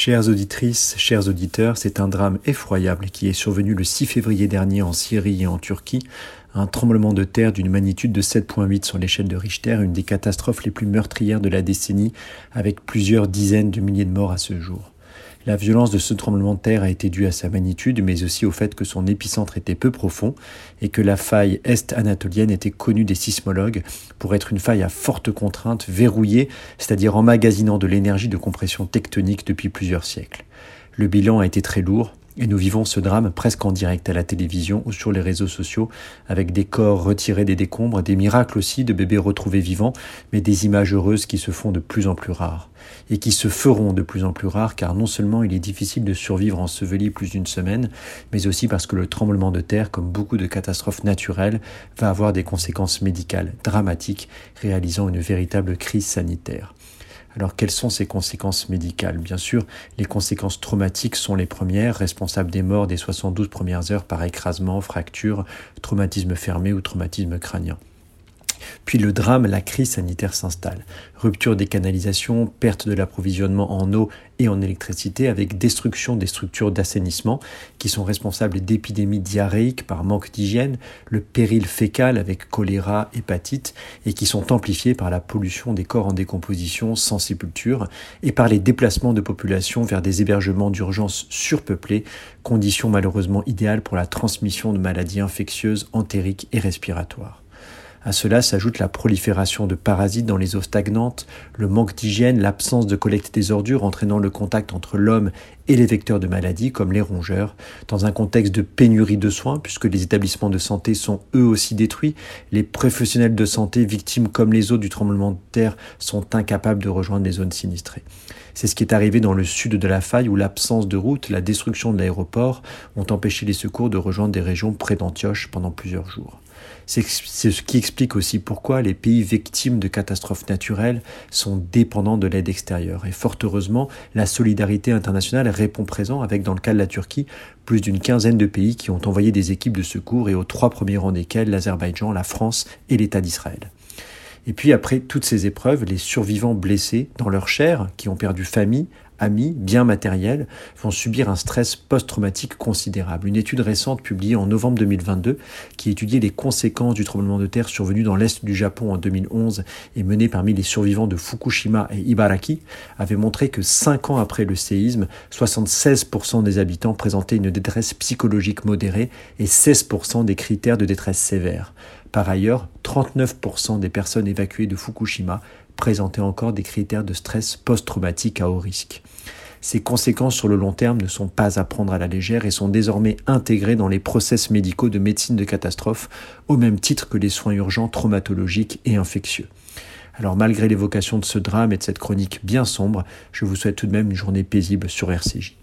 Chères auditrices, chers auditeurs, c'est un drame effroyable qui est survenu le 6 février dernier en Syrie et en Turquie. Un tremblement de terre d'une magnitude de 7.8 sur l'échelle de Richter, une des catastrophes les plus meurtrières de la décennie, avec plusieurs dizaines de milliers de morts à ce jour. La violence de ce tremblement de terre a été due à sa magnitude, mais aussi au fait que son épicentre était peu profond et que la faille est-anatolienne était connue des sismologues pour être une faille à forte contrainte, verrouillée, c'est-à-dire emmagasinant de l'énergie de compression tectonique depuis plusieurs siècles. Le bilan a été très lourd, et nous vivons ce drame presque en direct à la télévision ou sur les réseaux sociaux, avec des corps retirés des décombres, des miracles aussi de bébés retrouvés vivants, mais des images heureuses qui se font de plus en plus rares. Et qui se feront de plus en plus rares, car non seulement il est difficile de survivre enseveli plus d'une semaine, mais aussi parce que le tremblement de terre, comme beaucoup de catastrophes naturelles, va avoir des conséquences médicales dramatiques, réalisant une véritable crise sanitaire. Alors quelles sont ces conséquences médicales? Bien sûr, les conséquences traumatiques sont les premières, responsables des morts des 72 premières heures par écrasement, fracture, traumatisme fermé ou traumatisme crânien. Puis le drame, la crise sanitaire s'installe. Rupture des canalisations, perte de l'approvisionnement en eau et en électricité avec destruction des structures d'assainissement qui sont responsables d'épidémies diarrhéiques par manque d'hygiène, le péril fécal avec choléra, hépatite et qui sont amplifiées par la pollution des corps en décomposition sans sépulture et par les déplacements de population vers des hébergements d'urgence surpeuplés, conditions malheureusement idéales pour la transmission de maladies infectieuses entériques et respiratoires. À cela s'ajoute la prolifération de parasites dans les eaux stagnantes, le manque d'hygiène, l'absence de collecte des ordures entraînant le contact entre l'homme et les vecteurs de maladies comme les rongeurs, dans un contexte de pénurie de soins puisque les établissements de santé sont eux aussi détruits, les professionnels de santé victimes comme les autres du tremblement de terre sont incapables de rejoindre les zones sinistrées. C'est ce qui est arrivé dans le sud de la faille où l'absence de route, la destruction de l'aéroport ont empêché les secours de rejoindre des régions près d'Antioche pendant plusieurs jours. C'est ce qui explique aussi pourquoi les pays victimes de catastrophes naturelles sont dépendants de l'aide extérieure. Et fort heureusement, la solidarité internationale répond présent avec, dans le cas de la Turquie, plus d'une quinzaine de pays qui ont envoyé des équipes de secours et aux trois premiers rangs desquels l'Azerbaïdjan, la France et l'État d'Israël. Et puis après toutes ces épreuves, les survivants blessés dans leur chair, qui ont perdu famille, amis, biens matériels, vont subir un stress post-traumatique considérable. Une étude récente publiée en novembre 2022 qui étudiait les conséquences du tremblement de terre survenu dans l'est du Japon en 2011 et menée parmi les survivants de Fukushima et Ibaraki avait montré que cinq ans après le séisme, 76% des habitants présentaient une détresse psychologique modérée et 16% des critères de détresse sévère. Par ailleurs, 39% des personnes évacuées de Fukushima présentaient encore des critères de stress post-traumatique à haut risque. Ces conséquences sur le long terme ne sont pas à prendre à la légère et sont désormais intégrées dans les process médicaux de médecine de catastrophe au même titre que les soins urgents traumatologiques et infectieux. Alors malgré l'évocation de ce drame et de cette chronique bien sombre, je vous souhaite tout de même une journée paisible sur RCJ.